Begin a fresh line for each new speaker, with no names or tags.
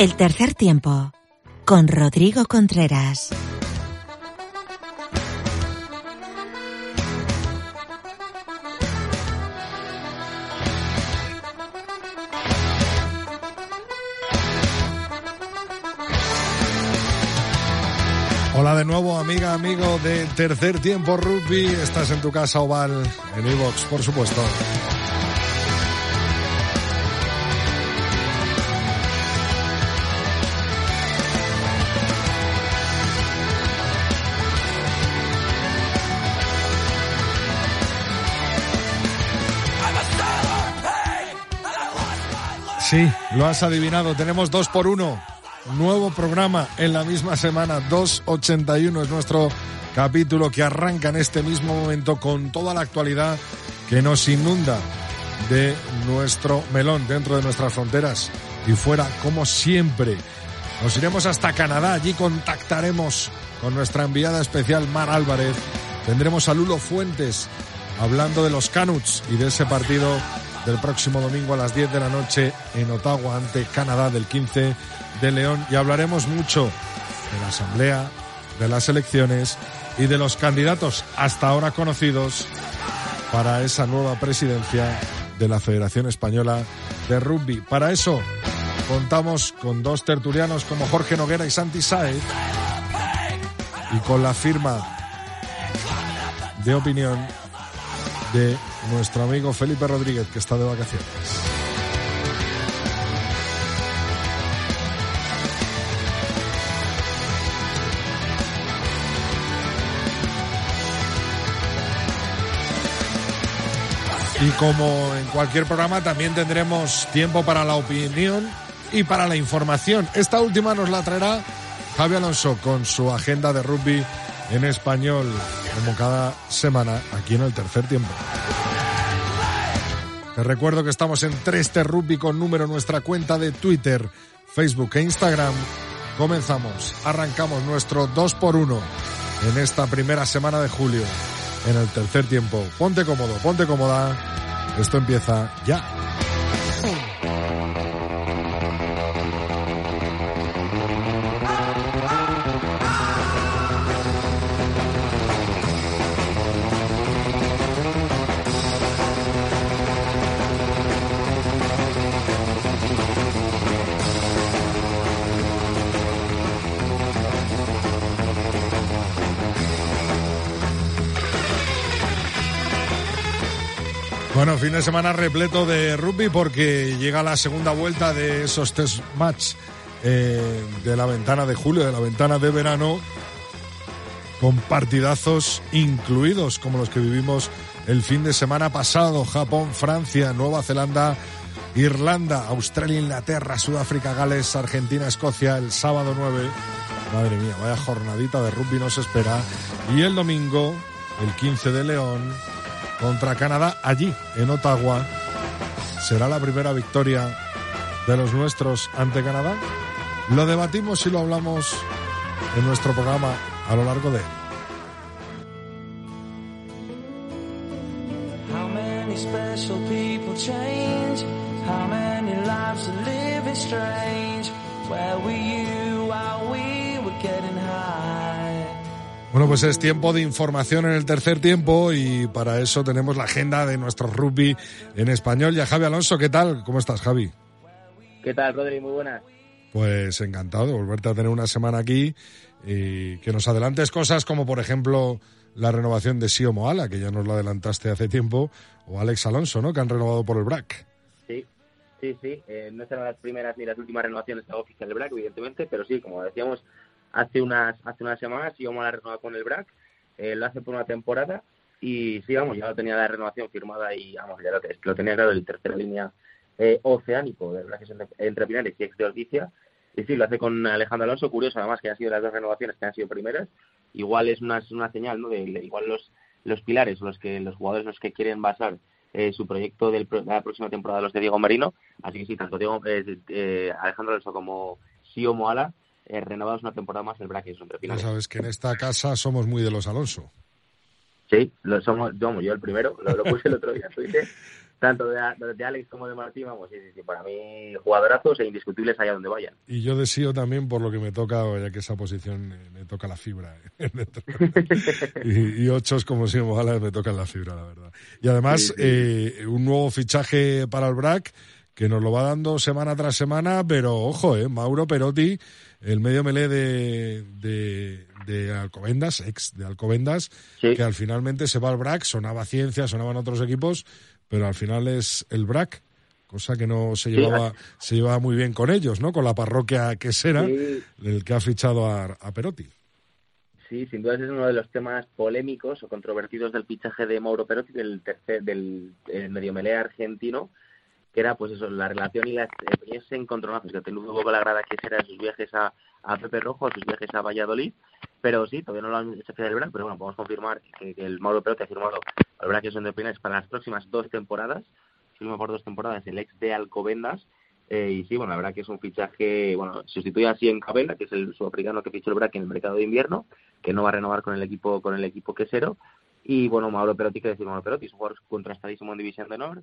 El tercer tiempo con Rodrigo Contreras.
Hola de nuevo, amiga, amigo de Tercer Tiempo Rugby. Estás en tu casa oval, en iVox, por supuesto. Sí, lo has adivinado. Tenemos dos por uno. Nuevo programa en la misma semana. 281 es nuestro capítulo que arranca en este mismo momento con toda la actualidad que nos inunda de nuestro melón dentro de nuestras fronteras y fuera, como siempre. Nos iremos hasta Canadá. Allí contactaremos con nuestra enviada especial Mar Álvarez. Tendremos a Lulo Fuentes hablando de los Canuts y de ese partido del próximo domingo a las 10 de la noche en Ottawa ante Canadá del 15 de León y hablaremos mucho de la Asamblea, de las elecciones y de los candidatos hasta ahora conocidos para esa nueva presidencia de la Federación Española de Rugby. Para eso contamos con dos tertulianos como Jorge Noguera y Santi Saez y con la firma de opinión de nuestro amigo Felipe Rodríguez, que está de vacaciones. Y como en cualquier programa, también tendremos tiempo para la opinión y para la información. Esta última nos la traerá Javi Alonso con su agenda de rugby en español, como cada semana, aquí en el tercer tiempo. Recuerdo que estamos en 3T Rugby con número nuestra cuenta de Twitter, Facebook e Instagram. Comenzamos, arrancamos nuestro 2 por 1 en esta primera semana de julio, en el tercer tiempo. Ponte cómodo, ponte cómoda. Esto empieza ya. Bueno, fin de semana repleto de rugby porque llega la segunda vuelta de esos test match eh, de la ventana de julio, de la ventana de verano, con partidazos incluidos como los que vivimos el fin de semana pasado. Japón, Francia, Nueva Zelanda, Irlanda, Australia, Inglaterra, Sudáfrica, Gales, Argentina, Escocia, el sábado 9. Madre mía, vaya jornadita de rugby nos espera. Y el domingo, el 15 de León, contra Canadá allí, en Ottawa. ¿Será la primera victoria de los nuestros ante Canadá? Lo debatimos y lo hablamos en nuestro programa a lo largo de.
How many
Bueno, pues es tiempo de información en el tercer tiempo y para eso tenemos la agenda de nuestro rugby en español. Y a Javi Alonso, ¿qué tal? ¿Cómo estás, Javi?
¿Qué tal, Rodri? Muy buenas.
Pues encantado de volverte a tener una semana aquí y que nos adelantes cosas como, por ejemplo, la renovación de Sio Moala, que ya nos la adelantaste hace tiempo, o Alex Alonso, ¿no? Que han renovado por el BRAC.
Sí, sí, sí. Eh, no serán las primeras ni las últimas renovaciones de oficial del BRAC, evidentemente, pero sí, como decíamos, hace unas hace unas semanas Sio Moala renovado con el BRAC. Eh, lo hace por una temporada Y sí, vamos, ya lo tenía la renovación firmada y vamos, ya lo, lo tenía claro el tercera línea eh, oceánico de verdad que entre, entre Pinares y ex de Orticia. Y sí, lo hace con Alejandro Alonso, curioso además que han sido las dos renovaciones que han sido primeras. Igual es una, una señal, ¿no? De, igual los, los pilares, los que los jugadores los que quieren basar eh, su proyecto de la próxima temporada los de Diego Marino. Así que sí, tanto Diego, eh, eh, Alejandro Alonso como Sio Moala eh, renovados una temporada más el entre
Ya sabes que en esta casa somos muy de los Alonso.
Sí, lo somos, yo, yo el primero, lo, lo puse el otro día, tanto de, de, Alex como de Martín, vamos, sí, sí, para mí jugadorazos e indiscutibles allá donde vayan.
Y yo deseo también por lo que me toca, ya que esa posición me toca la fibra. Eh, y, y ochos como si ojalá me tocan la fibra, la verdad. Y además, Eh, un nuevo fichaje para el BRAC que nos lo va dando semana tras semana, pero ojo, eh, Mauro Perotti, el medio melé de, de, de Alcobendas, ex de Alcobendas,
sí.
que al finalmente se va al BRAC, sonaba ciencia, sonaban otros equipos, pero al final es el BRAC, cosa que no se llevaba, sí. se llevaba muy bien con ellos, ¿no? Con la parroquia que será, sí. el que ha fichado a, a, Perotti.
Sí, sin duda es uno de los temas polémicos o controvertidos del fichaje de Mauro Perotti, del tercer, del medio melé argentino, que era pues eso, la relación y las ese encontronazos que tuvo un poco la grada que será sus viajes a, a Pepe Rojo, sus viajes a Valladolid, pero sí, todavía no lo han hecho del BRAC, pero bueno, podemos confirmar que, que el Mauro Perotti ha firmado al BRAC que son de Pinares para las próximas dos temporadas, firma por dos temporadas el ex de Alcobendas, eh, y sí, bueno, la verdad que es un fichaje, bueno, sustituye así en Cabela, que es el sudafricano que fichó el BRAC en el mercado de invierno, que no va a renovar con el equipo con el equipo quesero, y bueno, Mauro Perotti, que decir Mauro Perotti, es un jugador contrastadísimo en División de Honor,